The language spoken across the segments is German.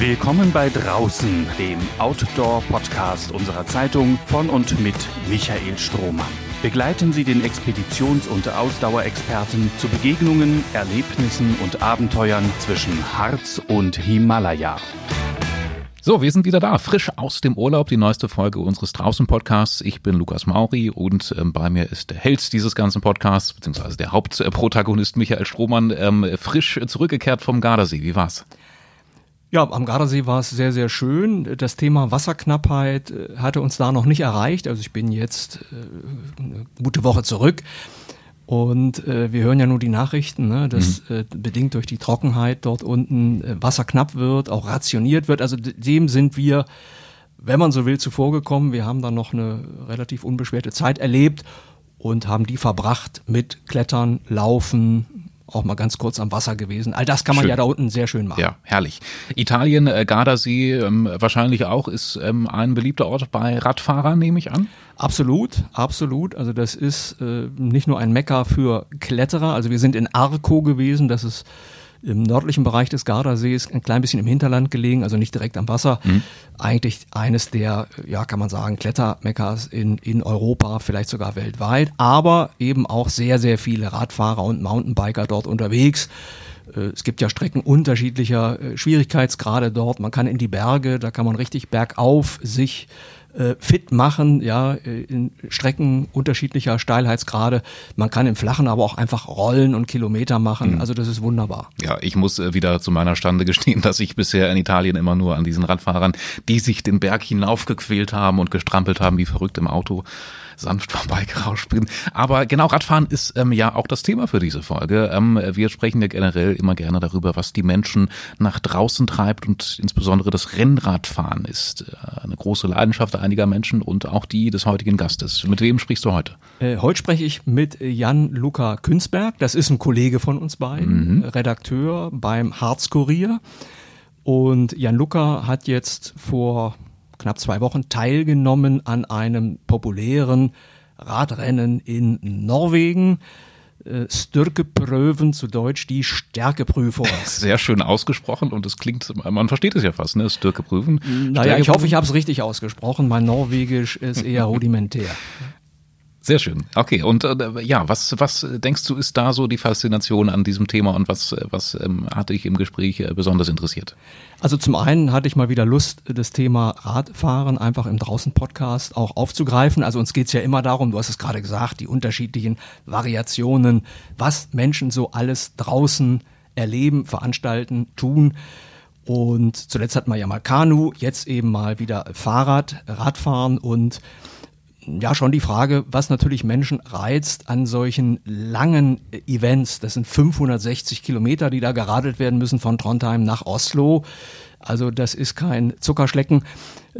Willkommen bei Draußen, dem Outdoor-Podcast unserer Zeitung von und mit Michael Strohmann. Begleiten Sie den Expeditions- und Ausdauerexperten zu Begegnungen, Erlebnissen und Abenteuern zwischen Harz und Himalaya. So, wir sind wieder da, frisch aus dem Urlaub, die neueste Folge unseres Draußen-Podcasts. Ich bin Lukas Mauri und ähm, bei mir ist der Held dieses ganzen Podcasts, beziehungsweise der Hauptprotagonist Michael Strohmann, ähm, frisch zurückgekehrt vom Gardasee. Wie war's? Ja, am Gardasee war es sehr, sehr schön. Das Thema Wasserknappheit äh, hatte uns da noch nicht erreicht. Also ich bin jetzt äh, eine gute Woche zurück. Und äh, wir hören ja nur die Nachrichten, ne, dass mhm. äh, bedingt durch die Trockenheit dort unten äh, Wasser knapp wird, auch rationiert wird. Also dem sind wir, wenn man so will, zuvorgekommen. Wir haben dann noch eine relativ unbeschwerte Zeit erlebt und haben die verbracht mit Klettern, Laufen, auch mal ganz kurz am Wasser gewesen. All das kann man schön. ja da unten sehr schön machen. Ja, herrlich. Italien, äh, Gardasee ähm, wahrscheinlich auch, ist ähm, ein beliebter Ort bei Radfahrern, nehme ich an. Absolut, absolut. Also das ist äh, nicht nur ein Mecker für Kletterer. Also wir sind in Arco gewesen, das ist im nördlichen Bereich des Gardasees, ein klein bisschen im Hinterland gelegen, also nicht direkt am Wasser. Mhm. Eigentlich eines der, ja, kann man sagen, Klettermeckers in, in Europa, vielleicht sogar weltweit, aber eben auch sehr, sehr viele Radfahrer und Mountainbiker dort unterwegs. Äh, es gibt ja Strecken unterschiedlicher äh, Schwierigkeitsgrade dort. Man kann in die Berge, da kann man richtig bergauf sich äh, fit machen, ja, äh, in Strecken unterschiedlicher Steilheitsgrade. Man kann im Flachen aber auch einfach rollen und Kilometer machen. Mhm. Also das ist wunderbar. Ja, ich muss äh, wieder zu meiner Stande gestehen, dass ich bisher in Italien immer nur an diesen Radfahrern, die sich den Berg hinaufgequält haben und gestrampelt haben wie verrückt im Auto, sanft vorbeigerauscht bin. Aber genau, Radfahren ist ähm, ja auch das Thema für diese Folge. Ähm, wir sprechen ja generell immer gerne darüber, was die Menschen nach draußen treibt und insbesondere das Rennradfahren ist äh, eine große Leidenschaft einiger Menschen und auch die des heutigen Gastes. Mit wem sprichst du heute? Äh, heute spreche ich mit Jan Luca Künzberg. Das ist ein Kollege von uns beiden, mhm. Redakteur beim Harzkurier. Und Jan Luca hat jetzt vor knapp zwei Wochen teilgenommen an einem populären Radrennen in Norwegen. Äh, Styrkepröven, zu Deutsch die Stärkeprüfung. Sehr schön ausgesprochen und es klingt, man versteht es ja fast, ne? Styrkeprüfen. Naja, ich hoffe, ich habe es richtig ausgesprochen. Mein Norwegisch ist eher rudimentär. Sehr schön. Okay, und äh, ja, was, was denkst du, ist da so die Faszination an diesem Thema und was, was ähm, hat dich im Gespräch äh, besonders interessiert? Also zum einen hatte ich mal wieder Lust, das Thema Radfahren einfach im Draußen-Podcast auch aufzugreifen. Also uns geht's ja immer darum, du hast es gerade gesagt, die unterschiedlichen Variationen, was Menschen so alles draußen erleben, veranstalten, tun. Und zuletzt hatten wir ja mal Kanu, jetzt eben mal wieder Fahrrad, Radfahren und ja schon die Frage, was natürlich Menschen reizt an solchen langen Events. Das sind 560 Kilometer, die da geradelt werden müssen von Trondheim nach Oslo. Also das ist kein Zuckerschlecken,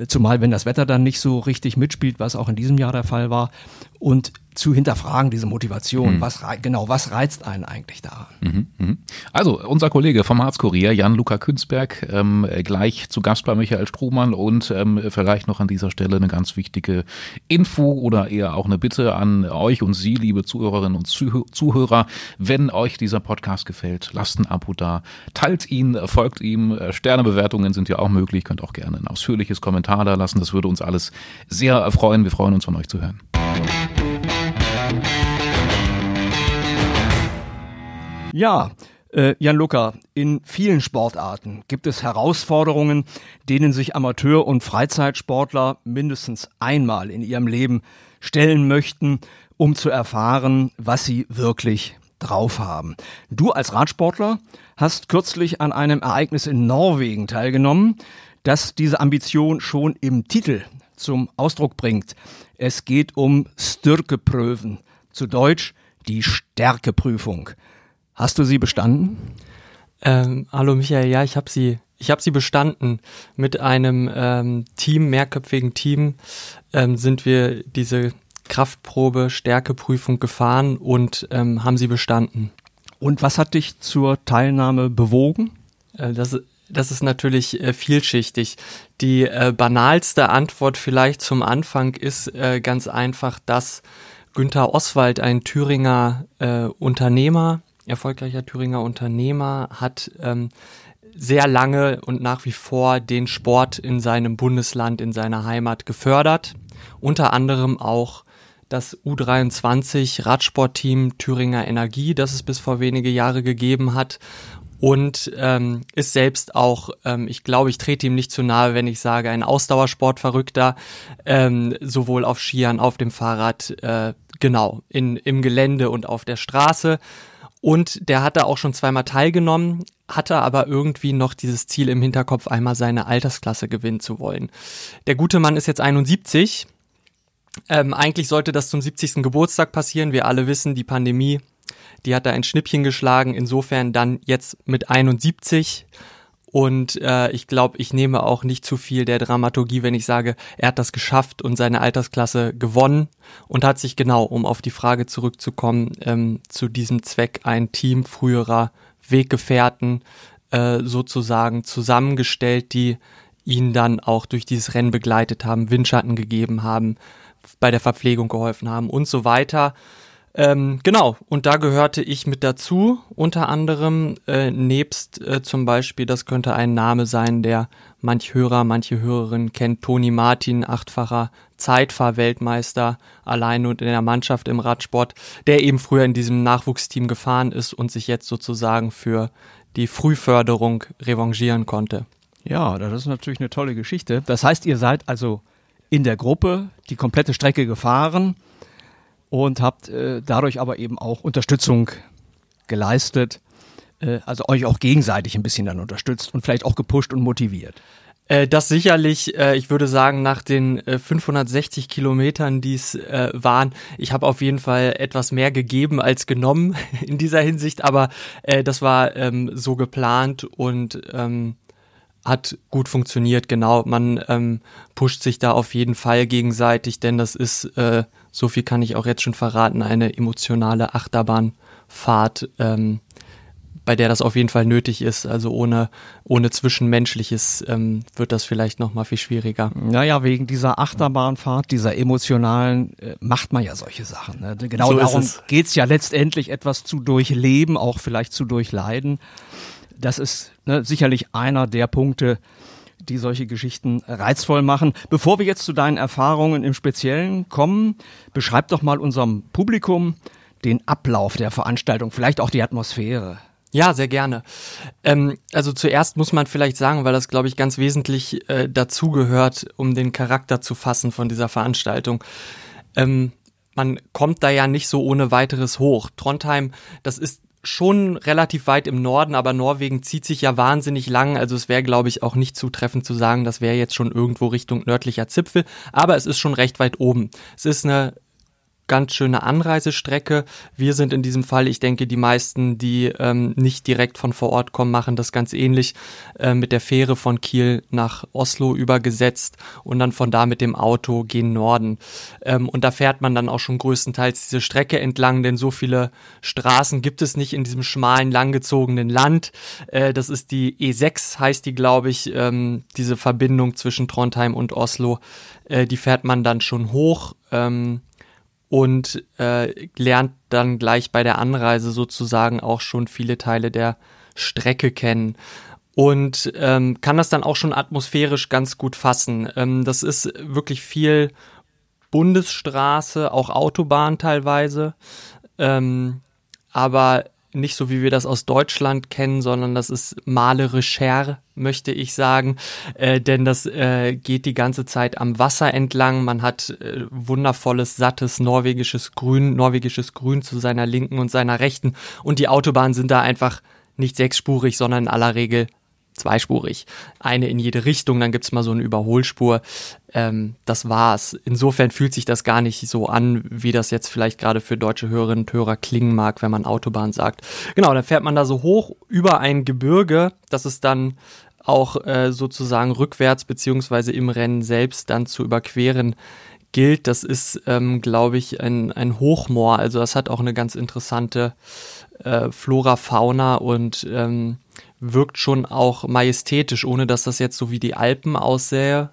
zumal wenn das Wetter dann nicht so richtig mitspielt, was auch in diesem Jahr der Fall war. Und zu hinterfragen, diese Motivation. Mhm. Was genau, was reizt einen eigentlich daran? Mhm, mh. Also, unser Kollege vom Harzkurier, Jan-Luca Künzberg, ähm, gleich zu Gast bei Michael Strohmann und ähm, vielleicht noch an dieser Stelle eine ganz wichtige Info oder eher auch eine Bitte an euch und Sie, liebe Zuhörerinnen und Zuh Zuhörer. Wenn euch dieser Podcast gefällt, lasst ein Abo da, teilt ihn, folgt ihm. Sternebewertungen sind ja auch möglich, könnt auch gerne ein ausführliches Kommentar da lassen. Das würde uns alles sehr erfreuen. Wir freuen uns von euch zu hören. Ja, äh, Jan Luca, in vielen Sportarten gibt es Herausforderungen, denen sich Amateur- und Freizeitsportler mindestens einmal in ihrem Leben stellen möchten, um zu erfahren, was sie wirklich drauf haben. Du als Radsportler hast kürzlich an einem Ereignis in Norwegen teilgenommen, das diese Ambition schon im Titel zum Ausdruck bringt. Es geht um Styrkepröven, zu Deutsch die Stärkeprüfung. Hast du sie bestanden? Ähm, hallo Michael, ja, ich habe sie, ich habe sie bestanden. Mit einem ähm, Team, mehrköpfigen Team, ähm, sind wir diese Kraftprobe, Stärkeprüfung gefahren und ähm, haben sie bestanden. Und was hat dich zur Teilnahme bewogen? Äh, das, das ist natürlich äh, vielschichtig. Die äh, banalste Antwort vielleicht zum Anfang ist äh, ganz einfach, dass Günther Oswald, ein Thüringer äh, Unternehmer, erfolgreicher Thüringer Unternehmer, hat ähm, sehr lange und nach wie vor den Sport in seinem Bundesland, in seiner Heimat gefördert. Unter anderem auch das U23 Radsportteam Thüringer Energie, das es bis vor wenige Jahre gegeben hat. Und ähm, ist selbst auch, ähm, ich glaube, ich trete ihm nicht zu nahe, wenn ich sage, ein Ausdauersportverrückter, ähm, sowohl auf Skiern, auf dem Fahrrad, äh, genau, in, im Gelände und auf der Straße. Und der hat da auch schon zweimal teilgenommen, hatte aber irgendwie noch dieses Ziel im Hinterkopf, einmal seine Altersklasse gewinnen zu wollen. Der gute Mann ist jetzt 71 ähm, eigentlich sollte das zum 70. Geburtstag passieren. Wir alle wissen, die Pandemie, die hat da ein Schnippchen geschlagen. Insofern dann jetzt mit 71. Und äh, ich glaube, ich nehme auch nicht zu viel der Dramaturgie, wenn ich sage, er hat das geschafft und seine Altersklasse gewonnen und hat sich genau, um auf die Frage zurückzukommen, ähm, zu diesem Zweck ein Team früherer Weggefährten äh, sozusagen zusammengestellt, die ihn dann auch durch dieses Rennen begleitet haben, Windschatten gegeben haben, bei der Verpflegung geholfen haben und so weiter. Ähm, genau, und da gehörte ich mit dazu, unter anderem äh, nebst äh, zum Beispiel, das könnte ein Name sein, der manch Hörer, manche Hörerin kennt, Toni Martin, achtfacher Zeitfahrweltmeister, allein und in der Mannschaft im Radsport, der eben früher in diesem Nachwuchsteam gefahren ist und sich jetzt sozusagen für die Frühförderung revanchieren konnte. Ja, das ist natürlich eine tolle Geschichte. Das heißt, ihr seid also in der Gruppe die komplette Strecke gefahren und habt äh, dadurch aber eben auch Unterstützung geleistet, äh, also euch auch gegenseitig ein bisschen dann unterstützt und vielleicht auch gepusht und motiviert. Äh, das sicherlich, äh, ich würde sagen, nach den 560 äh, Kilometern, die es waren, ich habe auf jeden Fall etwas mehr gegeben als genommen in dieser Hinsicht, aber das war ähm, so geplant und ähm, hat gut funktioniert, genau. Man ähm, pusht sich da auf jeden Fall gegenseitig, denn das ist, äh, so viel kann ich auch jetzt schon verraten, eine emotionale Achterbahnfahrt, ähm, bei der das auf jeden Fall nötig ist. Also ohne, ohne Zwischenmenschliches ähm, wird das vielleicht nochmal viel schwieriger. Naja, wegen dieser Achterbahnfahrt, dieser emotionalen, äh, macht man ja solche Sachen. Ne? Genau so darum geht's ja letztendlich etwas zu durchleben, auch vielleicht zu durchleiden das ist ne, sicherlich einer der Punkte, die solche Geschichten reizvoll machen. Bevor wir jetzt zu deinen Erfahrungen im Speziellen kommen, beschreib doch mal unserem Publikum den Ablauf der Veranstaltung, vielleicht auch die Atmosphäre. Ja, sehr gerne. Ähm, also zuerst muss man vielleicht sagen, weil das, glaube ich, ganz wesentlich äh, dazugehört, um den Charakter zu fassen von dieser Veranstaltung. Ähm, man kommt da ja nicht so ohne weiteres hoch. Trondheim, das ist schon relativ weit im Norden, aber Norwegen zieht sich ja wahnsinnig lang. Also es wäre, glaube ich, auch nicht zutreffend zu sagen, das wäre jetzt schon irgendwo Richtung nördlicher Zipfel. Aber es ist schon recht weit oben. Es ist eine ganz schöne Anreisestrecke. Wir sind in diesem Fall, ich denke, die meisten, die ähm, nicht direkt von vor Ort kommen, machen das ganz ähnlich äh, mit der Fähre von Kiel nach Oslo übergesetzt und dann von da mit dem Auto gehen Norden. Ähm, und da fährt man dann auch schon größtenteils diese Strecke entlang, denn so viele Straßen gibt es nicht in diesem schmalen, langgezogenen Land. Äh, das ist die E6, heißt die, glaube ich, ähm, diese Verbindung zwischen Trondheim und Oslo. Äh, die fährt man dann schon hoch. Ähm, und äh, lernt dann gleich bei der Anreise sozusagen auch schon viele Teile der Strecke kennen und ähm, kann das dann auch schon atmosphärisch ganz gut fassen. Ähm, das ist wirklich viel Bundesstraße, auch Autobahn teilweise, ähm, aber nicht so, wie wir das aus Deutschland kennen, sondern das ist malerischer, möchte ich sagen, äh, denn das äh, geht die ganze Zeit am Wasser entlang. Man hat äh, wundervolles, sattes norwegisches Grün, norwegisches Grün zu seiner linken und seiner rechten und die Autobahnen sind da einfach nicht sechsspurig, sondern in aller Regel zweispurig. Eine in jede Richtung, dann gibt's mal so eine Überholspur. Ähm, das war's. Insofern fühlt sich das gar nicht so an, wie das jetzt vielleicht gerade für deutsche Hörerinnen und Hörer klingen mag, wenn man Autobahn sagt. Genau, dann fährt man da so hoch über ein Gebirge, das ist dann auch äh, sozusagen rückwärts beziehungsweise im Rennen selbst dann zu überqueren gilt. Das ist, ähm, glaube ich, ein, ein Hochmoor. Also das hat auch eine ganz interessante äh, Flora, Fauna und ähm, wirkt schon auch majestätisch, ohne dass das jetzt so wie die Alpen aussähe.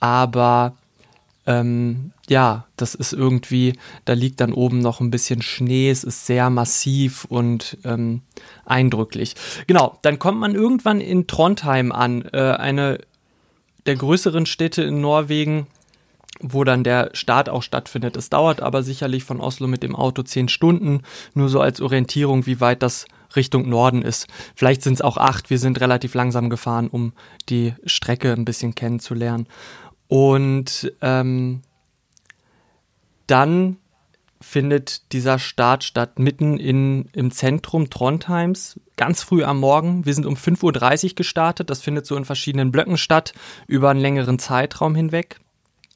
Aber ähm, ja, das ist irgendwie, da liegt dann oben noch ein bisschen Schnee, es ist sehr massiv und ähm, eindrücklich. Genau, dann kommt man irgendwann in Trondheim an, äh, eine der größeren Städte in Norwegen, wo dann der Start auch stattfindet. Es dauert aber sicherlich von Oslo mit dem Auto zehn Stunden, nur so als Orientierung, wie weit das Richtung Norden ist. Vielleicht sind es auch acht. Wir sind relativ langsam gefahren, um die Strecke ein bisschen kennenzulernen. Und ähm, dann findet dieser Start statt mitten in, im Zentrum Trondheims, ganz früh am Morgen. Wir sind um 5.30 Uhr gestartet. Das findet so in verschiedenen Blöcken statt, über einen längeren Zeitraum hinweg.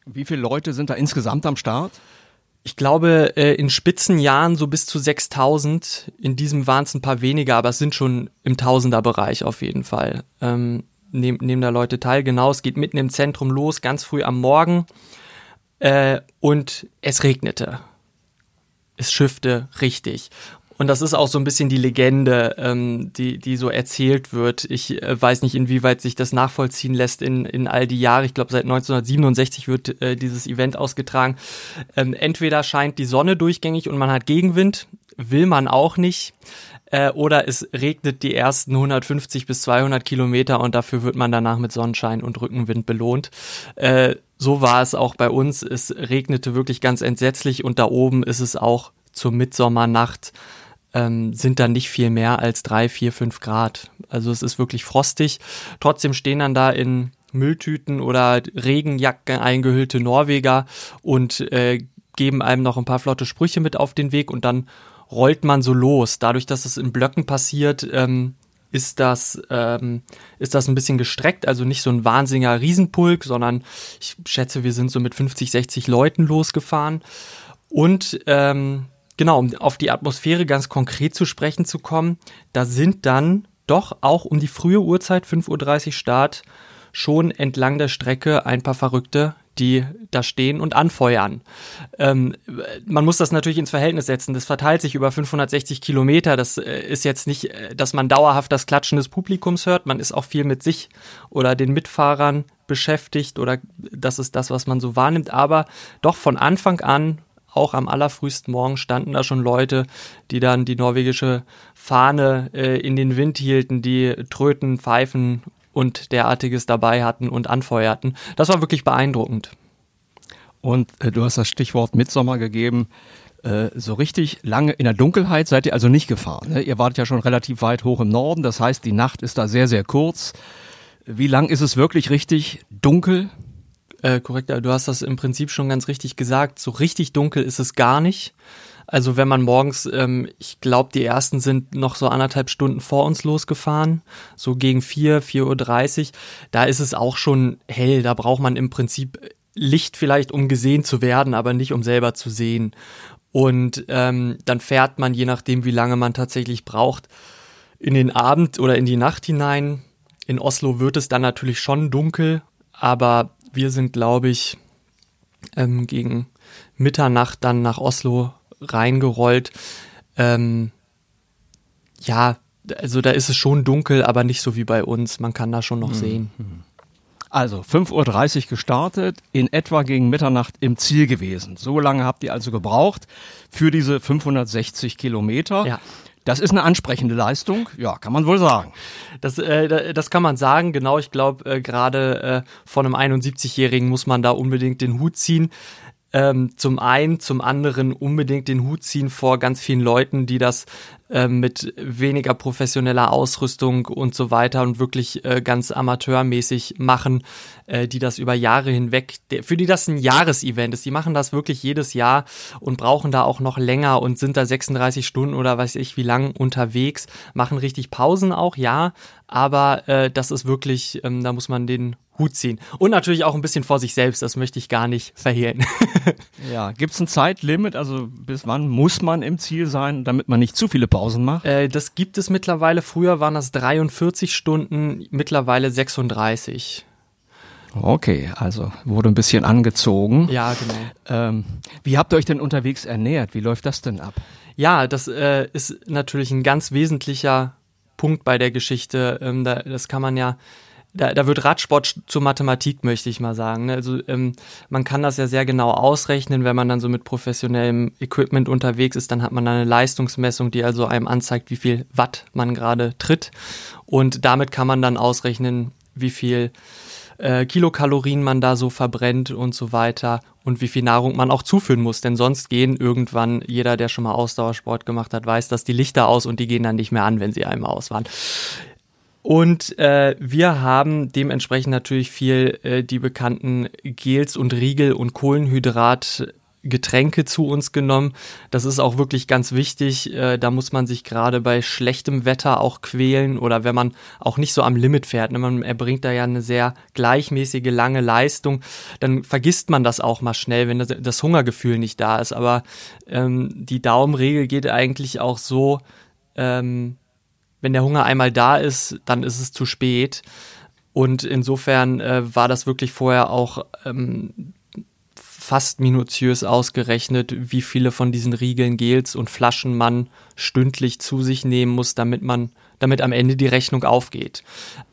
Wie viele Leute sind da insgesamt am Start? Ich glaube, äh, in Spitzenjahren so bis zu 6000. In diesem waren es ein paar weniger, aber es sind schon im Tausenderbereich auf jeden Fall. Ähm, nehmen, nehmen da Leute teil. Genau, es geht mitten im Zentrum los, ganz früh am Morgen. Äh, und es regnete. Es schiffte richtig. Und das ist auch so ein bisschen die Legende, ähm, die, die so erzählt wird. Ich äh, weiß nicht, inwieweit sich das nachvollziehen lässt in, in all die Jahre. Ich glaube, seit 1967 wird äh, dieses Event ausgetragen. Ähm, entweder scheint die Sonne durchgängig und man hat Gegenwind, will man auch nicht. Äh, oder es regnet die ersten 150 bis 200 Kilometer und dafür wird man danach mit Sonnenschein und Rückenwind belohnt. Äh, so war es auch bei uns. Es regnete wirklich ganz entsetzlich und da oben ist es auch zur Mitsommernacht ähm, sind dann nicht viel mehr als drei, vier, fünf Grad. Also es ist wirklich frostig. Trotzdem stehen dann da in Mülltüten oder Regenjacken eingehüllte Norweger und äh, geben einem noch ein paar flotte Sprüche mit auf den Weg und dann rollt man so los. Dadurch, dass es in Blöcken passiert, ähm, ist das, ähm, ist das ein bisschen gestreckt, also nicht so ein wahnsinniger Riesenpulk, sondern ich schätze, wir sind so mit 50, 60 Leuten losgefahren. Und ähm, genau, um auf die Atmosphäre ganz konkret zu sprechen zu kommen, da sind dann doch auch um die frühe Uhrzeit, 5.30 Uhr Start, schon entlang der Strecke ein paar Verrückte, die da stehen und anfeuern. Ähm, man muss das natürlich ins Verhältnis setzen. Das verteilt sich über 560 Kilometer. Das äh, ist jetzt nicht, äh, dass man dauerhaft das Klatschen des Publikums hört. Man ist auch viel mit sich oder den Mitfahrern beschäftigt oder das ist das, was man so wahrnimmt. Aber doch von Anfang an auch am allerfrühesten Morgen standen da schon Leute, die dann die norwegische Fahne äh, in den Wind hielten, die Tröten, Pfeifen und derartiges dabei hatten und anfeuerten. Das war wirklich beeindruckend. Und äh, du hast das Stichwort Mitsommer gegeben. Äh, so richtig lange in der Dunkelheit seid ihr also nicht gefahren. Ne? Ihr wart ja schon relativ weit hoch im Norden. Das heißt, die Nacht ist da sehr, sehr kurz. Wie lang ist es wirklich richtig dunkel? Äh, du hast das im Prinzip schon ganz richtig gesagt. So richtig dunkel ist es gar nicht. Also wenn man morgens, ähm, ich glaube, die ersten sind noch so anderthalb Stunden vor uns losgefahren, so gegen vier, vier Uhr, dreißig. da ist es auch schon hell. Da braucht man im Prinzip Licht vielleicht, um gesehen zu werden, aber nicht um selber zu sehen. Und ähm, dann fährt man, je nachdem, wie lange man tatsächlich braucht, in den Abend oder in die Nacht hinein. In Oslo wird es dann natürlich schon dunkel, aber wir sind, glaube ich, ähm, gegen Mitternacht dann nach Oslo reingerollt. Ähm, ja, also da ist es schon dunkel, aber nicht so wie bei uns. Man kann da schon noch mhm. sehen. Also 5.30 Uhr gestartet, in etwa gegen Mitternacht im Ziel gewesen. So lange habt ihr also gebraucht für diese 560 Kilometer. Ja. Das ist eine ansprechende Leistung, ja, kann man wohl sagen. Das, äh, das kann man sagen, genau. Ich glaube, äh, gerade äh, von einem 71-Jährigen muss man da unbedingt den Hut ziehen. Ähm, zum einen, zum anderen unbedingt den Hut ziehen vor ganz vielen Leuten, die das äh, mit weniger professioneller Ausrüstung und so weiter und wirklich äh, ganz amateurmäßig machen, äh, die das über Jahre hinweg, für die das ein Jahresevent ist. Die machen das wirklich jedes Jahr und brauchen da auch noch länger und sind da 36 Stunden oder weiß ich wie lang unterwegs, machen richtig Pausen auch, ja, aber äh, das ist wirklich, ähm, da muss man den Hut ziehen. Und natürlich auch ein bisschen vor sich selbst, das möchte ich gar nicht verhehlen. ja, gibt es ein Zeitlimit? Also bis wann muss man im Ziel sein, damit man nicht zu viele Pausen macht? Äh, das gibt es mittlerweile. Früher waren das 43 Stunden, mittlerweile 36. Okay, also wurde ein bisschen angezogen. Ja, genau. Ähm, wie habt ihr euch denn unterwegs ernährt? Wie läuft das denn ab? Ja, das äh, ist natürlich ein ganz wesentlicher Punkt bei der Geschichte. Ähm, da, das kann man ja da, da wird Radsport zur Mathematik, möchte ich mal sagen. Ne? Also ähm, man kann das ja sehr genau ausrechnen, wenn man dann so mit professionellem Equipment unterwegs ist, dann hat man eine Leistungsmessung, die also einem anzeigt, wie viel Watt man gerade tritt. Und damit kann man dann ausrechnen, wie viel äh, Kilokalorien man da so verbrennt und so weiter und wie viel Nahrung man auch zuführen muss. Denn sonst gehen irgendwann, jeder, der schon mal Ausdauersport gemacht hat, weiß, dass die Lichter aus und die gehen dann nicht mehr an, wenn sie einmal aus waren. Und äh, wir haben dementsprechend natürlich viel äh, die bekannten Gels und Riegel und Kohlenhydrat Getränke zu uns genommen. Das ist auch wirklich ganz wichtig. Äh, da muss man sich gerade bei schlechtem Wetter auch quälen oder wenn man auch nicht so am Limit fährt. Ne? Man erbringt da ja eine sehr gleichmäßige, lange Leistung. Dann vergisst man das auch mal schnell, wenn das, Hungergefühl nicht da ist. Aber ähm, die Daumenregel geht eigentlich auch so, ähm, wenn der Hunger einmal da ist, dann ist es zu spät. Und insofern äh, war das wirklich vorher auch ähm, fast minutiös ausgerechnet, wie viele von diesen Riegeln, Gels und Flaschen man stündlich zu sich nehmen muss, damit man, damit am Ende die Rechnung aufgeht.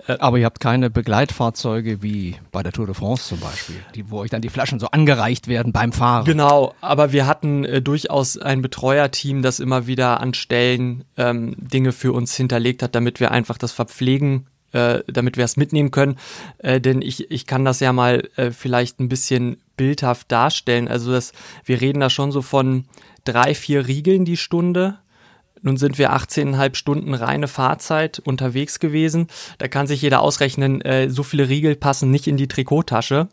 Äh, Aber ihr habt keine Begleitfahrzeuge wie bei der Tour de France zum Beispiel, die, wo euch dann die Flaschen so angereicht werden beim Fahren. Genau, aber wir hatten äh, durchaus ein Betreuerteam, das immer wieder an Stellen ähm, Dinge für uns hinterlegt hat, damit wir einfach das Verpflegen äh, damit wir es mitnehmen können. Äh, denn ich, ich kann das ja mal äh, vielleicht ein bisschen bildhaft darstellen. Also das, wir reden da schon so von drei, vier Riegeln die Stunde. Nun sind wir 18,5 Stunden reine Fahrzeit unterwegs gewesen. Da kann sich jeder ausrechnen, äh, so viele Riegel passen nicht in die Trikottasche.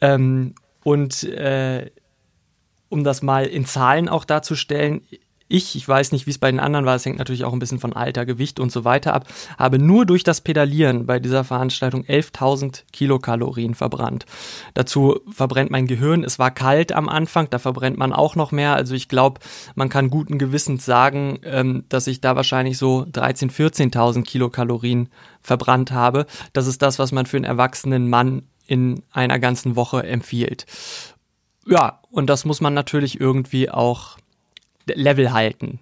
Ähm, und äh, um das mal in Zahlen auch darzustellen, ich, ich weiß nicht, wie es bei den anderen war, es hängt natürlich auch ein bisschen von Alter, Gewicht und so weiter ab, habe nur durch das Pedalieren bei dieser Veranstaltung 11.000 Kilokalorien verbrannt. Dazu verbrennt mein Gehirn, es war kalt am Anfang, da verbrennt man auch noch mehr. Also ich glaube, man kann guten Gewissens sagen, ähm, dass ich da wahrscheinlich so 13.000, 14.000 Kilokalorien verbrannt habe. Das ist das, was man für einen erwachsenen Mann in einer ganzen Woche empfiehlt. Ja, und das muss man natürlich irgendwie auch Level halten.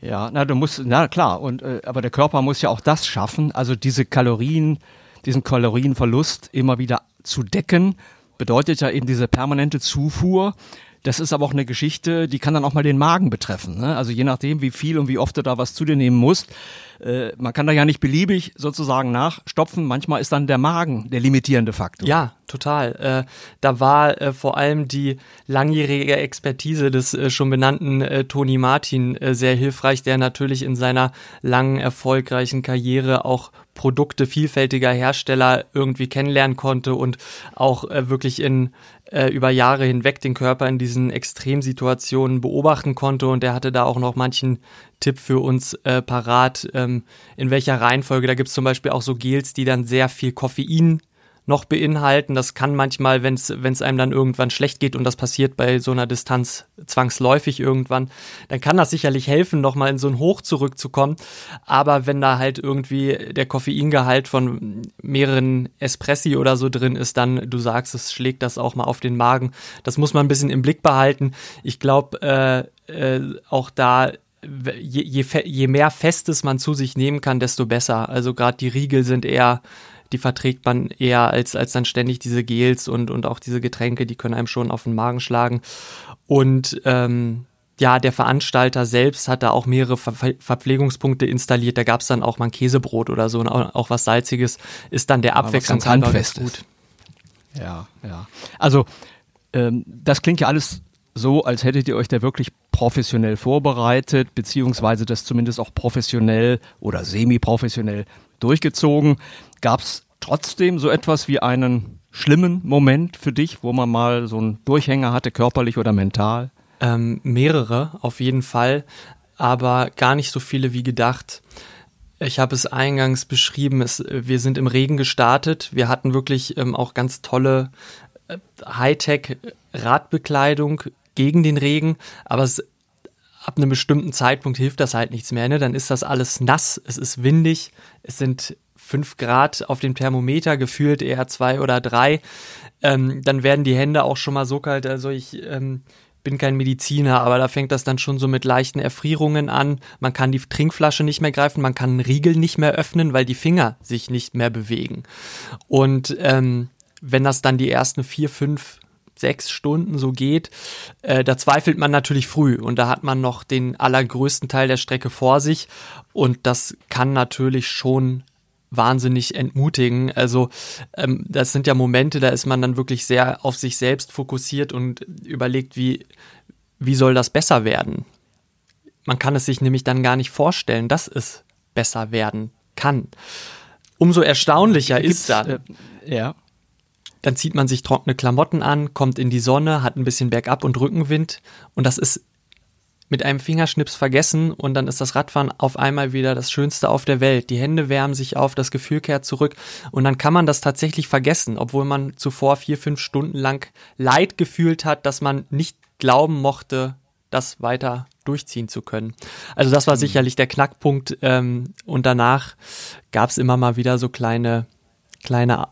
Ja, na, du musst, na klar, und äh, aber der Körper muss ja auch das schaffen, also diese Kalorien, diesen Kalorienverlust immer wieder zu decken, bedeutet ja eben diese permanente Zufuhr. Das ist aber auch eine Geschichte, die kann dann auch mal den Magen betreffen. Ne? Also je nachdem, wie viel und wie oft du da was zu dir nehmen musst, äh, man kann da ja nicht beliebig sozusagen nachstopfen. Manchmal ist dann der Magen der limitierende Faktor. Ja, total. Äh, da war äh, vor allem die langjährige Expertise des äh, schon benannten äh, Toni Martin äh, sehr hilfreich, der natürlich in seiner langen, erfolgreichen Karriere auch Produkte vielfältiger Hersteller irgendwie kennenlernen konnte und auch äh, wirklich in äh, über Jahre hinweg den Körper in diesen Extremsituationen beobachten konnte und er hatte da auch noch manchen Tipp für uns äh, parat, ähm, in welcher Reihenfolge. Da gibt es zum Beispiel auch so Gels, die dann sehr viel Koffein noch beinhalten. Das kann manchmal, wenn es einem dann irgendwann schlecht geht und das passiert bei so einer Distanz zwangsläufig irgendwann, dann kann das sicherlich helfen, nochmal in so ein Hoch zurückzukommen. Aber wenn da halt irgendwie der Koffeingehalt von mehreren Espressi oder so drin ist, dann, du sagst, es schlägt das auch mal auf den Magen. Das muss man ein bisschen im Blick behalten. Ich glaube, äh, äh, auch da Je, je, je, mehr Festes man zu sich nehmen kann, desto besser. Also gerade die Riegel sind eher die verträgt man eher als, als dann ständig diese Gels und, und auch diese Getränke, die können einem schon auf den Magen schlagen. Und ähm, ja, der Veranstalter selbst hat da auch mehrere Ver Verpflegungspunkte installiert. Da gab es dann auch mal ein Käsebrot oder so und auch, was Salziges. Ist dann der Abwechslung ganz gut. Ja, ja. Also ähm, das klingt ja alles so, als hättet ihr euch da wirklich professionell vorbereitet, beziehungsweise das zumindest auch professionell oder semi-professionell durchgezogen. Gab es trotzdem so etwas wie einen schlimmen Moment für dich, wo man mal so einen Durchhänger hatte, körperlich oder mental? Ähm, mehrere, auf jeden Fall, aber gar nicht so viele wie gedacht. Ich habe es eingangs beschrieben, es, wir sind im Regen gestartet. Wir hatten wirklich ähm, auch ganz tolle äh, Hightech-Radbekleidung gegen den Regen, aber es, ab einem bestimmten Zeitpunkt hilft das halt nichts mehr. Ne? Dann ist das alles nass, es ist windig, es sind fünf Grad auf dem Thermometer, gefühlt eher zwei oder drei. Ähm, dann werden die Hände auch schon mal so kalt. Also ich, ähm, bin kein Mediziner, aber da fängt das dann schon so mit leichten Erfrierungen an. Man kann die Trinkflasche nicht mehr greifen, man kann einen Riegel nicht mehr öffnen, weil die Finger sich nicht mehr bewegen. Und ähm, wenn das dann die ersten vier, fünf, sechs Stunden so geht, äh, da zweifelt man natürlich früh und da hat man noch den allergrößten Teil der Strecke vor sich und das kann natürlich schon wahnsinnig entmutigen. Also ähm, das sind ja Momente, da ist man dann wirklich sehr auf sich selbst fokussiert und überlegt, wie, wie soll das besser werden? Man kann es sich nämlich dann gar nicht vorstellen, dass es besser werden kann. Umso erstaunlicher Gibt's, ist dann, äh, ja. Dann zieht man sich trockene Klamotten an, kommt in die Sonne, hat ein bisschen Bergab und Rückenwind und das ist mit einem Fingerschnips vergessen und dann ist das Radfahren auf einmal wieder das Schönste auf der Welt. Die Hände wärmen sich auf, das Gefühl kehrt zurück und dann kann man das tatsächlich vergessen, obwohl man zuvor vier, fünf Stunden lang Leid gefühlt hat, dass man nicht glauben mochte, das weiter durchziehen zu können. Also das war mhm. sicherlich der Knackpunkt ähm, und danach gab es immer mal wieder so kleine, kleine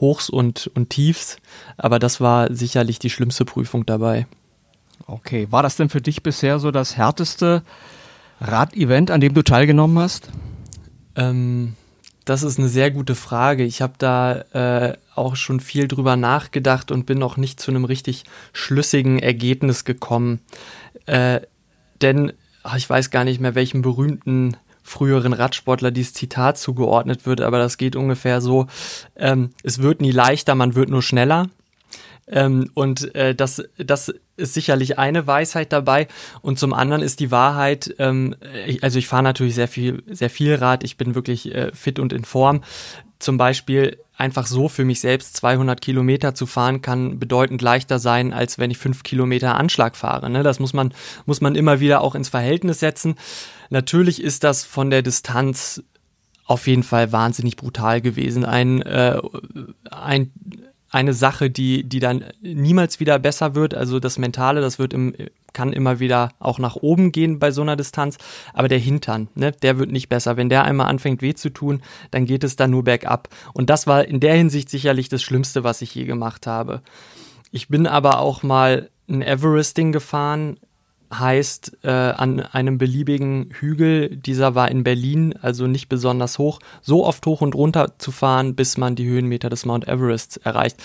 Hochs und, und Tiefs, aber das war sicherlich die schlimmste Prüfung dabei. Okay, war das denn für dich bisher so das härteste Radevent, an dem du teilgenommen hast? Ähm, das ist eine sehr gute Frage. Ich habe da äh, auch schon viel drüber nachgedacht und bin noch nicht zu einem richtig schlüssigen Ergebnis gekommen. Äh, denn ach, ich weiß gar nicht mehr, welchem berühmten früheren Radsportler dieses Zitat zugeordnet wird, aber das geht ungefähr so, ähm, es wird nie leichter, man wird nur schneller. Ähm, und äh, das, das ist sicherlich eine Weisheit dabei. Und zum anderen ist die Wahrheit, ähm, ich, also ich fahre natürlich sehr viel, sehr viel Rad, ich bin wirklich äh, fit und in Form. Zum Beispiel einfach so für mich selbst 200 Kilometer zu fahren kann bedeutend leichter sein, als wenn ich fünf Kilometer Anschlag fahre. Ne? Das muss man, muss man immer wieder auch ins Verhältnis setzen. Natürlich ist das von der Distanz auf jeden Fall wahnsinnig brutal gewesen. Ein, äh, ein eine Sache, die, die dann niemals wieder besser wird. Also das Mentale, das wird im, kann immer wieder auch nach oben gehen bei so einer Distanz. Aber der Hintern, ne, der wird nicht besser. Wenn der einmal anfängt weh zu tun, dann geht es dann nur bergab. Und das war in der Hinsicht sicherlich das Schlimmste, was ich je gemacht habe. Ich bin aber auch mal ein Everesting gefahren heißt äh, an einem beliebigen Hügel, dieser war in Berlin, also nicht besonders hoch, so oft hoch und runter zu fahren, bis man die Höhenmeter des Mount Everest erreicht.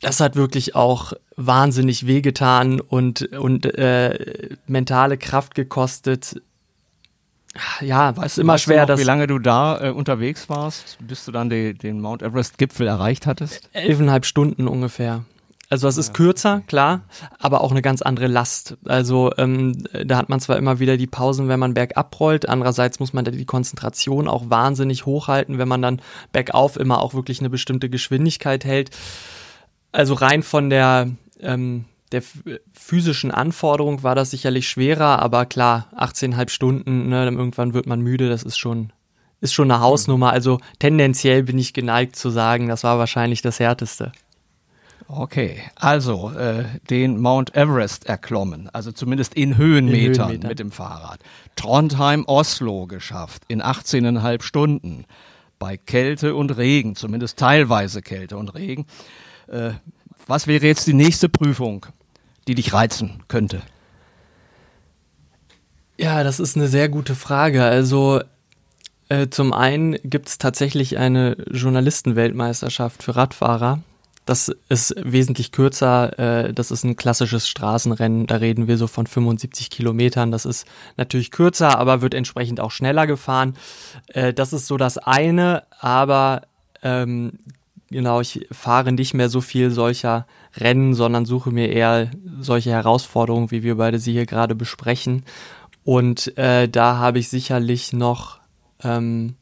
Das hat wirklich auch wahnsinnig wehgetan und, und äh, mentale Kraft gekostet. Ja, es ist immer schwer. Noch, wie lange du da äh, unterwegs warst, bis du dann die, den Mount Everest-Gipfel erreicht hattest? Elfeinhalb Stunden ungefähr. Also es ist kürzer, klar, aber auch eine ganz andere Last. Also ähm, da hat man zwar immer wieder die Pausen, wenn man bergab rollt, andererseits muss man da die Konzentration auch wahnsinnig hochhalten, wenn man dann bergauf immer auch wirklich eine bestimmte Geschwindigkeit hält. Also rein von der ähm, der physischen Anforderung war das sicherlich schwerer, aber klar, 18,5 Stunden, ne, dann irgendwann wird man müde, das ist schon, ist schon eine Hausnummer. Also tendenziell bin ich geneigt zu sagen, das war wahrscheinlich das Härteste. Okay, also äh, den Mount Everest erklommen, also zumindest in Höhenmetern, in Höhenmetern, mit dem Fahrrad. Trondheim Oslo geschafft in 18,5 Stunden bei Kälte und Regen, zumindest teilweise Kälte und Regen. Äh, was wäre jetzt die nächste Prüfung, die dich reizen könnte? Ja, das ist eine sehr gute Frage. Also äh, zum einen gibt es tatsächlich eine Journalistenweltmeisterschaft für Radfahrer das ist wesentlich kürzer. Äh, das ist ein klassisches Straßenrennen. Da reden wir so von 75 Kilometern. Das ist natürlich kürzer, aber wird entsprechend auch schneller gefahren. Äh, das ist so das eine. Aber ähm, genau, ich fahre nicht mehr so viel solcher Rennen, sondern suche mir eher solche Herausforderungen, wie wir beide sie hier gerade besprechen. Und äh, da habe ich sicherlich noch ähm,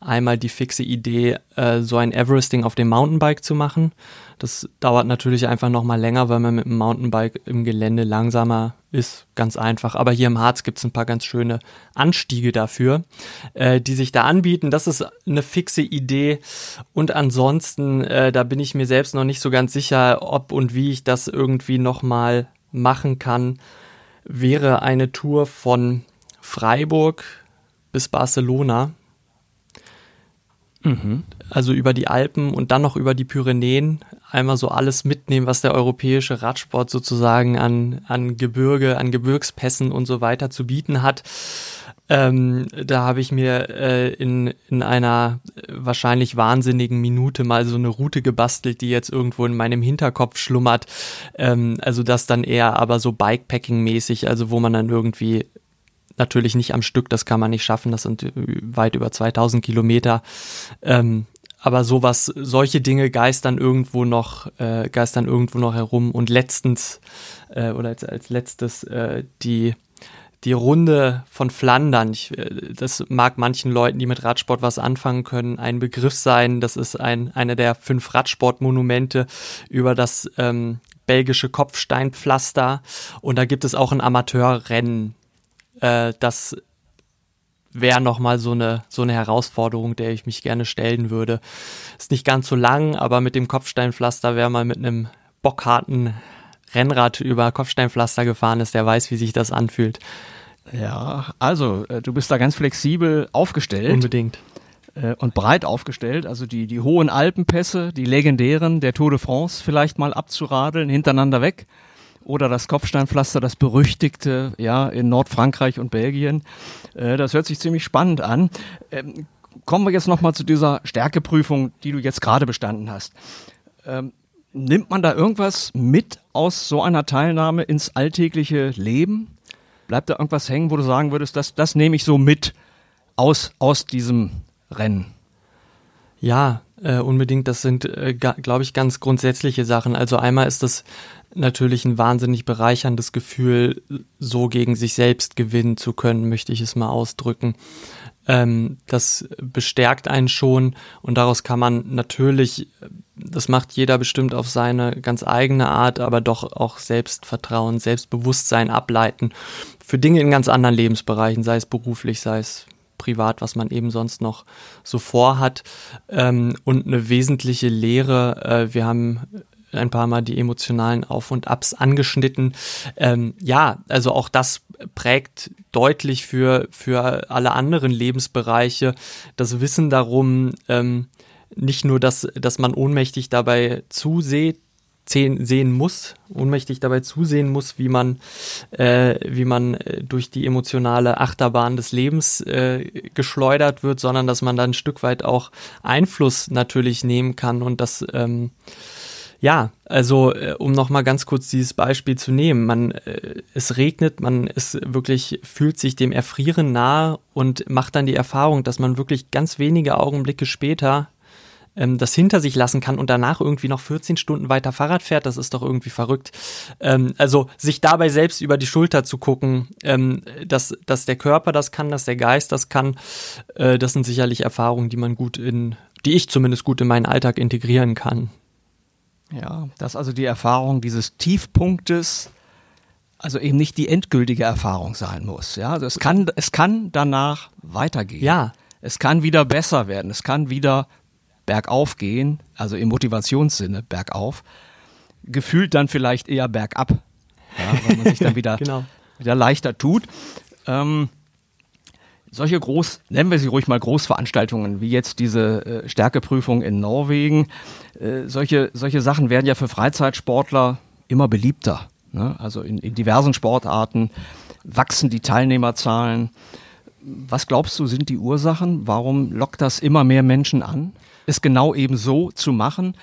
einmal die fixe Idee, äh, so ein Everesting auf dem Mountainbike zu machen. Das dauert natürlich einfach nochmal länger, weil man mit dem Mountainbike im Gelände langsamer ist. Ganz einfach. Aber hier im Harz gibt es ein paar ganz schöne Anstiege dafür, äh, die sich da anbieten. Das ist eine fixe Idee. Und ansonsten, äh, da bin ich mir selbst noch nicht so ganz sicher, ob und wie ich das irgendwie nochmal machen kann, wäre eine Tour von Freiburg bis Barcelona Mhm. Also über die Alpen und dann noch über die Pyrenäen. Einmal so alles mitnehmen, was der europäische Radsport sozusagen an, an Gebirge, an Gebirgspässen und so weiter zu bieten hat. Ähm, da habe ich mir äh, in, in einer wahrscheinlich wahnsinnigen Minute mal so eine Route gebastelt, die jetzt irgendwo in meinem Hinterkopf schlummert. Ähm, also das dann eher aber so Bikepacking-mäßig, also wo man dann irgendwie natürlich nicht am Stück, das kann man nicht schaffen, das sind weit über 2000 Kilometer. Ähm, aber sowas, solche Dinge geistern irgendwo noch, äh, geistern irgendwo noch herum. Und letztens, äh, oder als, als letztes, äh, die die Runde von Flandern, ich, äh, das mag manchen Leuten, die mit Radsport was anfangen können, ein Begriff sein. Das ist ein, einer der fünf Radsportmonumente über das ähm, belgische Kopfsteinpflaster. Und da gibt es auch ein Amateurrennen. Äh, das wäre nochmal so eine, so eine Herausforderung, der ich mich gerne stellen würde. Ist nicht ganz so lang, aber mit dem Kopfsteinpflaster wäre mal mit einem bockharten Rennrad über Kopfsteinpflaster gefahren ist, der weiß, wie sich das anfühlt. Ja, also äh, du bist da ganz flexibel aufgestellt. Unbedingt. Äh, und breit aufgestellt. Also die, die hohen Alpenpässe, die legendären, der Tour de France vielleicht mal abzuradeln, hintereinander weg. Oder das Kopfsteinpflaster, das berüchtigte, ja, in Nordfrankreich und Belgien. Äh, das hört sich ziemlich spannend an. Ähm, kommen wir jetzt nochmal zu dieser Stärkeprüfung, die du jetzt gerade bestanden hast. Ähm, Nimmt man da irgendwas mit aus so einer Teilnahme ins alltägliche Leben? Bleibt da irgendwas hängen, wo du sagen würdest, das, das nehme ich so mit aus, aus diesem Rennen? Ja, äh, unbedingt. Das sind, äh, glaube ich, ganz grundsätzliche Sachen. Also einmal ist das natürlich ein wahnsinnig bereicherndes Gefühl, so gegen sich selbst gewinnen zu können, möchte ich es mal ausdrücken. Ähm, das bestärkt einen schon und daraus kann man natürlich, das macht jeder bestimmt auf seine ganz eigene Art, aber doch auch Selbstvertrauen, Selbstbewusstsein ableiten für Dinge in ganz anderen Lebensbereichen, sei es beruflich, sei es privat, was man eben sonst noch so vorhat. Ähm, und eine wesentliche Lehre, äh, wir haben ein paar Mal die emotionalen Auf und Abs angeschnitten. Ähm, ja, also auch das prägt deutlich für, für alle anderen Lebensbereiche das Wissen darum, ähm, nicht nur, dass, dass man ohnmächtig dabei zuseht, sehen muss, ohnmächtig dabei zusehen muss, wie man, äh, wie man äh, durch die emotionale Achterbahn des Lebens äh, geschleudert wird, sondern dass man da ein Stück weit auch Einfluss natürlich nehmen kann und das ähm, ja, also äh, um nochmal ganz kurz dieses Beispiel zu nehmen, man äh, es regnet, man ist wirklich fühlt sich dem Erfrieren nahe und macht dann die Erfahrung, dass man wirklich ganz wenige Augenblicke später ähm, das hinter sich lassen kann und danach irgendwie noch 14 Stunden weiter Fahrrad fährt, das ist doch irgendwie verrückt. Ähm, also sich dabei selbst über die Schulter zu gucken, ähm, dass, dass der Körper das kann, dass der Geist das kann, äh, das sind sicherlich Erfahrungen, die man gut in, die ich zumindest gut in meinen Alltag integrieren kann. Ja, dass also die Erfahrung dieses Tiefpunktes also eben nicht die endgültige Erfahrung sein muss. Ja, also es kann, es kann danach weitergehen. Ja. Es kann wieder besser werden. Es kann wieder bergauf gehen, also im Motivationssinne bergauf. Gefühlt dann vielleicht eher bergab, ja, weil man sich dann wieder, genau. wieder leichter tut. Ähm, solche groß, nennen wir sie ruhig mal Großveranstaltungen, wie jetzt diese äh, Stärkeprüfung in Norwegen, äh, solche, solche Sachen werden ja für Freizeitsportler immer beliebter. Ne? Also in, in diversen Sportarten wachsen die Teilnehmerzahlen. Was glaubst du, sind die Ursachen? Warum lockt das immer mehr Menschen an, es genau eben so zu machen?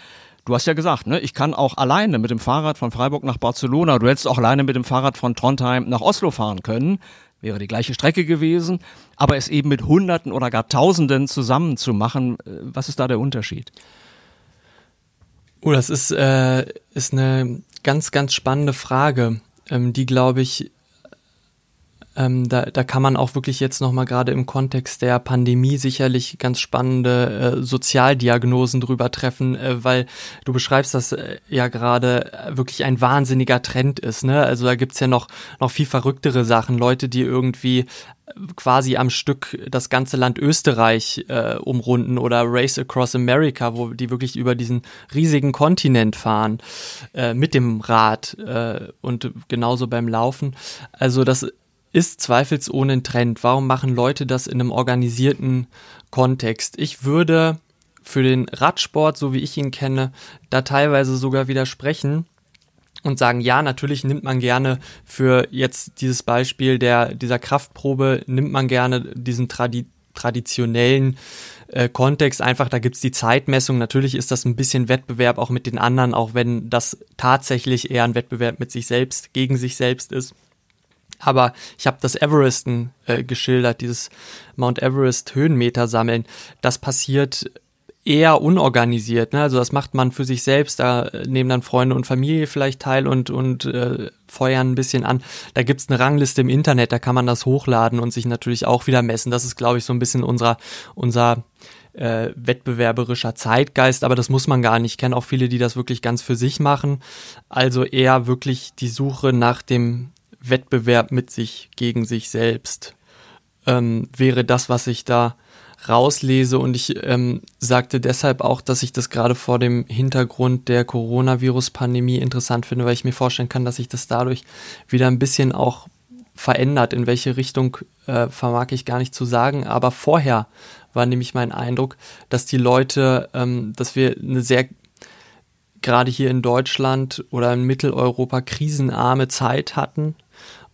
Du hast ja gesagt, ne, ich kann auch alleine mit dem Fahrrad von Freiburg nach Barcelona, du hättest auch alleine mit dem Fahrrad von Trondheim nach Oslo fahren können wäre die gleiche Strecke gewesen, aber es eben mit Hunderten oder gar Tausenden zusammen zu machen, äh, was ist da der Unterschied? Oh, das ist, äh, ist eine ganz, ganz spannende Frage, ähm, die, glaube ich, ähm, da, da kann man auch wirklich jetzt nochmal gerade im Kontext der Pandemie sicherlich ganz spannende äh, Sozialdiagnosen drüber treffen, äh, weil du beschreibst, dass äh, ja gerade wirklich ein wahnsinniger Trend ist. Ne? Also da gibt's ja noch, noch viel verrücktere Sachen. Leute, die irgendwie quasi am Stück das ganze Land Österreich äh, umrunden oder Race Across America, wo die wirklich über diesen riesigen Kontinent fahren äh, mit dem Rad äh, und genauso beim Laufen. Also das ist zweifelsohne ein Trend. Warum machen Leute das in einem organisierten Kontext? Ich würde für den Radsport, so wie ich ihn kenne, da teilweise sogar widersprechen und sagen, ja, natürlich nimmt man gerne für jetzt dieses Beispiel der, dieser Kraftprobe, nimmt man gerne diesen Tradi traditionellen äh, Kontext einfach, da gibt's die Zeitmessung. Natürlich ist das ein bisschen Wettbewerb auch mit den anderen, auch wenn das tatsächlich eher ein Wettbewerb mit sich selbst, gegen sich selbst ist. Aber ich habe das Everesten äh, geschildert, dieses Mount Everest Höhenmeter sammeln. Das passiert eher unorganisiert. Ne? Also das macht man für sich selbst. Da nehmen dann Freunde und Familie vielleicht teil und, und äh, feuern ein bisschen an. Da gibt's eine Rangliste im Internet, da kann man das hochladen und sich natürlich auch wieder messen. Das ist, glaube ich, so ein bisschen unser, unser äh, wettbewerberischer Zeitgeist, aber das muss man gar nicht. Ich kenne auch viele, die das wirklich ganz für sich machen. Also eher wirklich die Suche nach dem Wettbewerb mit sich gegen sich selbst ähm, wäre das, was ich da rauslese. Und ich ähm, sagte deshalb auch, dass ich das gerade vor dem Hintergrund der Coronavirus-Pandemie interessant finde, weil ich mir vorstellen kann, dass sich das dadurch wieder ein bisschen auch verändert. In welche Richtung äh, vermag ich gar nicht zu sagen. Aber vorher war nämlich mein Eindruck, dass die Leute, ähm, dass wir eine sehr gerade hier in Deutschland oder in Mitteleuropa krisenarme Zeit hatten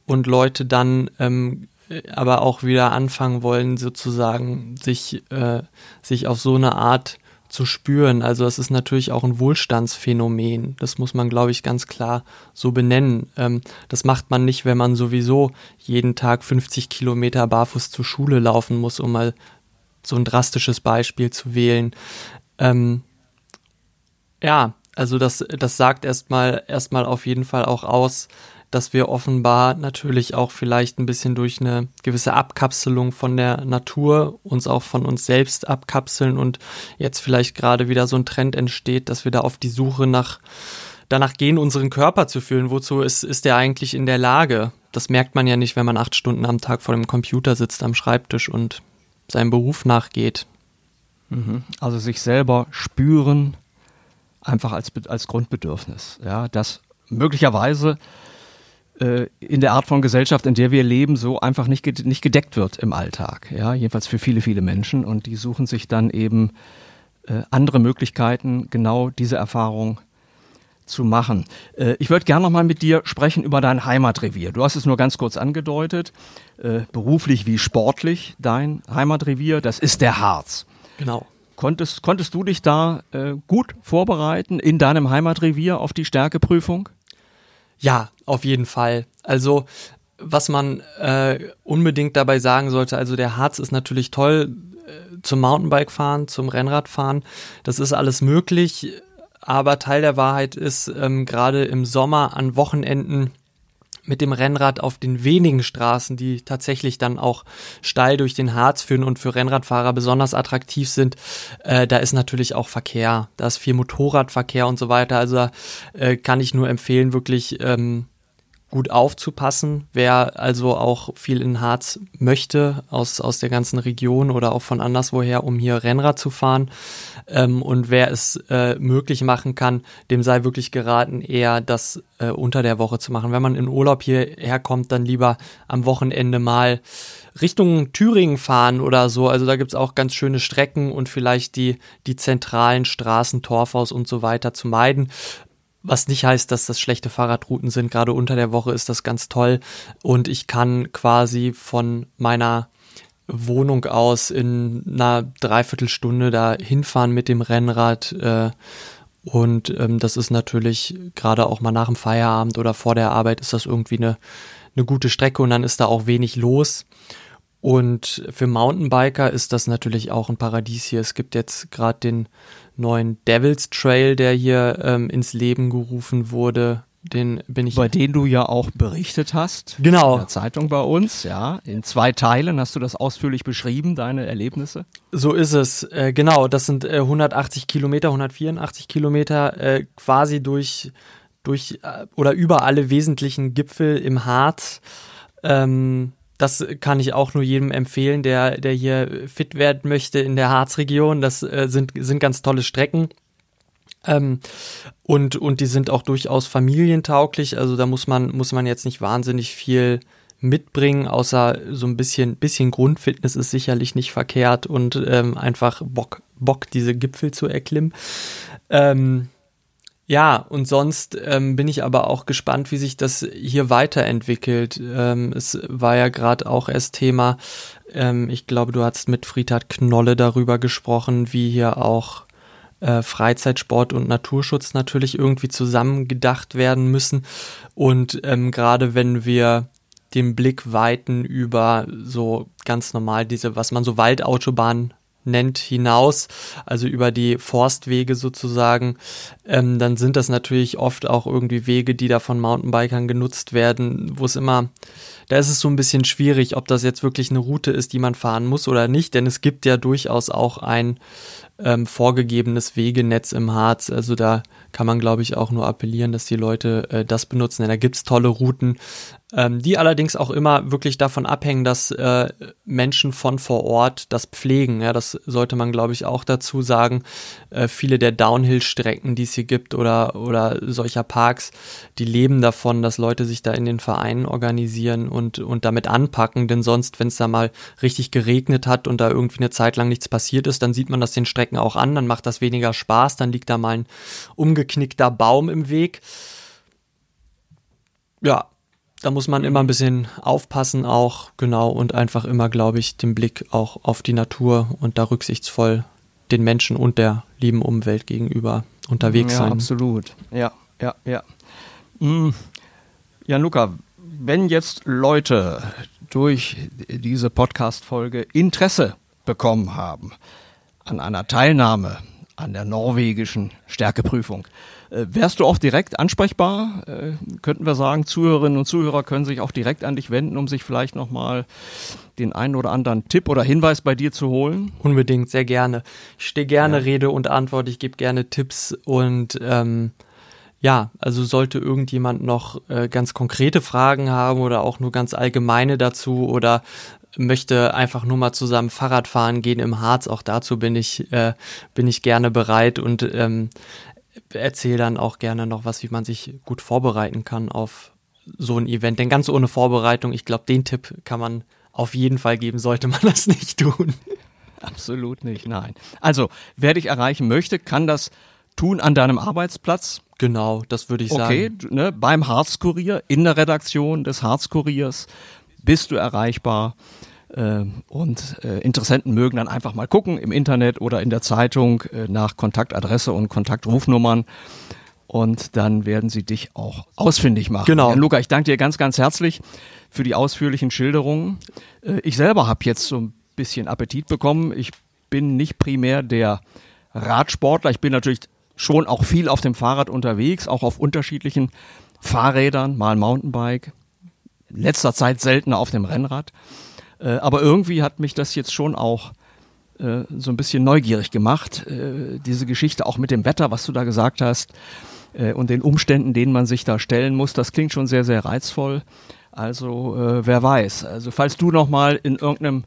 und Leute dann ähm, aber auch wieder anfangen wollen, sozusagen sich, äh, sich auf so eine Art zu spüren. Also es ist natürlich auch ein Wohlstandsphänomen. Das muss man, glaube ich, ganz klar so benennen. Ähm, das macht man nicht, wenn man sowieso jeden Tag 50 Kilometer barfuß zur Schule laufen muss, um mal so ein drastisches Beispiel zu wählen. Ähm, ja, also das, das sagt erstmal erstmal auf jeden Fall auch aus, dass wir offenbar natürlich auch vielleicht ein bisschen durch eine gewisse Abkapselung von der Natur uns auch von uns selbst abkapseln und jetzt vielleicht gerade wieder so ein Trend entsteht, dass wir da auf die Suche nach danach gehen, unseren Körper zu fühlen. Wozu ist, ist der eigentlich in der Lage? Das merkt man ja nicht, wenn man acht Stunden am Tag vor dem Computer sitzt am Schreibtisch und seinem Beruf nachgeht. Mhm. Also sich selber spüren, einfach als, als Grundbedürfnis. Ja, das möglicherweise in der Art von Gesellschaft, in der wir leben, so einfach nicht, nicht gedeckt wird im Alltag. Ja, jedenfalls für viele, viele Menschen. Und die suchen sich dann eben äh, andere Möglichkeiten, genau diese Erfahrung zu machen. Äh, ich würde gerne noch mal mit dir sprechen über dein Heimatrevier. Du hast es nur ganz kurz angedeutet, äh, beruflich wie sportlich dein Heimatrevier, das ist der Harz. Genau. Konntest, konntest du dich da äh, gut vorbereiten in deinem Heimatrevier auf die Stärkeprüfung? Ja, auf jeden Fall. Also was man äh, unbedingt dabei sagen sollte, also der Harz ist natürlich toll äh, zum Mountainbike fahren, zum Rennradfahren. Das ist alles möglich, aber Teil der Wahrheit ist, ähm, gerade im Sommer an Wochenenden mit dem Rennrad auf den wenigen Straßen, die tatsächlich dann auch steil durch den Harz führen und für Rennradfahrer besonders attraktiv sind, äh, da ist natürlich auch Verkehr. Da ist viel Motorradverkehr und so weiter. Also äh, kann ich nur empfehlen, wirklich ähm, gut aufzupassen. Wer also auch viel in Harz möchte, aus, aus der ganzen Region oder auch von anderswoher, um hier Rennrad zu fahren, ähm, und wer es äh, möglich machen kann, dem sei wirklich geraten, eher das äh, unter der Woche zu machen. Wenn man in Urlaub hierher kommt, dann lieber am Wochenende mal Richtung Thüringen fahren oder so. Also da gibt's auch ganz schöne Strecken und vielleicht die, die zentralen Straßen, Torfhaus und so weiter zu meiden. Was nicht heißt, dass das schlechte Fahrradrouten sind. Gerade unter der Woche ist das ganz toll. Und ich kann quasi von meiner Wohnung aus in einer Dreiviertelstunde da hinfahren mit dem Rennrad. Äh, und ähm, das ist natürlich gerade auch mal nach dem Feierabend oder vor der Arbeit ist das irgendwie eine, eine gute Strecke und dann ist da auch wenig los. Und für Mountainbiker ist das natürlich auch ein Paradies hier. Es gibt jetzt gerade den neuen Devils Trail, der hier ähm, ins Leben gerufen wurde. Den bin ich. Über den du ja auch berichtet hast. Genau. In der Zeitung bei uns, ja. In zwei Teilen hast du das ausführlich beschrieben, deine Erlebnisse. So ist es, äh, genau. Das sind äh, 180 Kilometer, 184 Kilometer äh, quasi durch, durch äh, oder über alle wesentlichen Gipfel im Harz. Ähm, das kann ich auch nur jedem empfehlen, der, der hier fit werden möchte in der Harzregion. Das äh, sind, sind ganz tolle Strecken. Ähm, und, und die sind auch durchaus familientauglich. Also da muss man, muss man jetzt nicht wahnsinnig viel mitbringen, außer so ein bisschen, bisschen Grundfitness ist sicherlich nicht verkehrt und ähm, einfach Bock Bock, diese Gipfel zu erklimmen. Ähm, ja, und sonst ähm, bin ich aber auch gespannt, wie sich das hier weiterentwickelt. Ähm, es war ja gerade auch erst Thema, ähm, ich glaube, du hast mit Friedhard Knolle darüber gesprochen, wie hier auch äh, Freizeitsport und Naturschutz natürlich irgendwie zusammengedacht werden müssen. Und ähm, gerade wenn wir den Blick weiten über so ganz normal diese, was man so Waldautobahn nennt, hinaus, also über die Forstwege sozusagen, ähm, dann sind das natürlich oft auch irgendwie Wege, die da von Mountainbikern genutzt werden, wo es immer, da ist es so ein bisschen schwierig, ob das jetzt wirklich eine Route ist, die man fahren muss oder nicht, denn es gibt ja durchaus auch ein ähm, vorgegebenes Wegenetz im Harz, also da kann man, glaube ich, auch nur appellieren, dass die Leute äh, das benutzen, denn da gibt's tolle Routen, ähm, die allerdings auch immer wirklich davon abhängen, dass äh, Menschen von vor Ort das pflegen. Ja, das sollte man, glaube ich, auch dazu sagen. Äh, viele der Downhill-Strecken, die es hier gibt oder, oder solcher Parks, die leben davon, dass Leute sich da in den Vereinen organisieren und, und damit anpacken, denn sonst, wenn es da mal richtig geregnet hat und da irgendwie eine Zeit lang nichts passiert ist, dann sieht man das den Strecken auch an, dann macht das weniger Spaß, dann liegt da mal ein umgeknickter Baum im Weg. Ja, da muss man immer ein bisschen aufpassen auch, genau, und einfach immer, glaube ich, den Blick auch auf die Natur und da rücksichtsvoll den Menschen und der lieben Umwelt gegenüber unterwegs ja, sein. Absolut. Ja, ja, ja. Mhm. Ja, Luca, wenn jetzt Leute durch diese Podcast-Folge Interesse bekommen haben an einer Teilnahme an der norwegischen Stärkeprüfung, wärst du auch direkt ansprechbar? Äh, könnten wir sagen, Zuhörerinnen und Zuhörer können sich auch direkt an dich wenden, um sich vielleicht nochmal den einen oder anderen Tipp oder Hinweis bei dir zu holen? Unbedingt, sehr gerne. Ich stehe gerne ja. Rede und Antwort, ich gebe gerne Tipps und ähm, ja, also sollte irgendjemand noch äh, ganz konkrete Fragen haben oder auch nur ganz allgemeine dazu oder möchte einfach nur mal zusammen Fahrrad fahren gehen im Harz, auch dazu bin ich, äh, bin ich gerne bereit und ähm, erzähle dann auch gerne noch was, wie man sich gut vorbereiten kann auf so ein Event. Denn ganz ohne Vorbereitung, ich glaube, den Tipp kann man auf jeden Fall geben, sollte man das nicht tun. Absolut nicht, nein. Also, wer dich erreichen möchte, kann das tun an deinem Arbeitsplatz. Genau, das würde ich okay, sagen. Okay, ne, beim Harzkurier, in der Redaktion des Harzkuriers bist du erreichbar. Äh, und äh, Interessenten mögen dann einfach mal gucken im Internet oder in der Zeitung äh, nach Kontaktadresse und Kontaktrufnummern. Und dann werden sie dich auch ausfindig machen. Genau. Ja, Luca, ich danke dir ganz, ganz herzlich für die ausführlichen Schilderungen. Äh, ich selber habe jetzt so ein bisschen Appetit bekommen. Ich bin nicht primär der Radsportler. Ich bin natürlich schon auch viel auf dem Fahrrad unterwegs, auch auf unterschiedlichen Fahrrädern, mal Mountainbike, letzter Zeit seltener auf dem Rennrad. Äh, aber irgendwie hat mich das jetzt schon auch äh, so ein bisschen neugierig gemacht. Äh, diese Geschichte auch mit dem Wetter, was du da gesagt hast, und den Umständen, denen man sich da stellen muss, das klingt schon sehr, sehr reizvoll. Also wer weiß. Also falls du nochmal in irgendeinem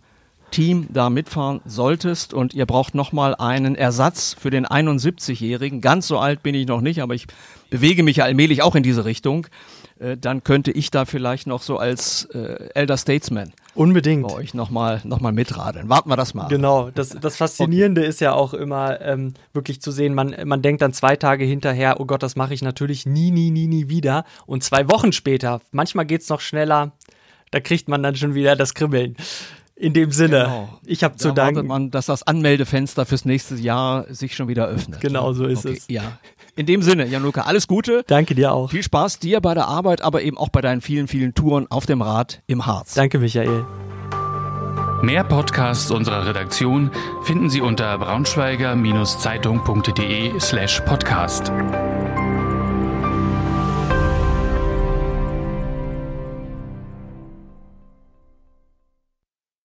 Team da mitfahren solltest und ihr braucht nochmal einen Ersatz für den 71-Jährigen, ganz so alt bin ich noch nicht, aber ich bewege mich ja allmählich auch in diese Richtung, dann könnte ich da vielleicht noch so als Elder Statesman Unbedingt. bei euch nochmal noch mal mitradeln. Warten wir das mal. Genau, das, das Faszinierende okay. ist ja auch immer ähm, wirklich zu sehen, man, man denkt dann zwei Tage hinterher, oh Gott, das mache ich natürlich nie, nie, nie, nie wieder. Und zwei Wochen später, manchmal geht's noch schneller, da kriegt man dann schon wieder das Kribbeln. In dem Sinne, genau. ich habe zu danken. man, dass das Anmeldefenster fürs nächste Jahr sich schon wieder öffnet. Genau so ist okay. es. Ja. In dem Sinne, Januka, alles Gute. Danke dir auch. Viel Spaß dir bei der Arbeit, aber eben auch bei deinen vielen, vielen Touren auf dem Rad im Harz. Danke, Michael. Mehr Podcasts unserer Redaktion finden Sie unter braunschweiger-zeitung.de slash podcast.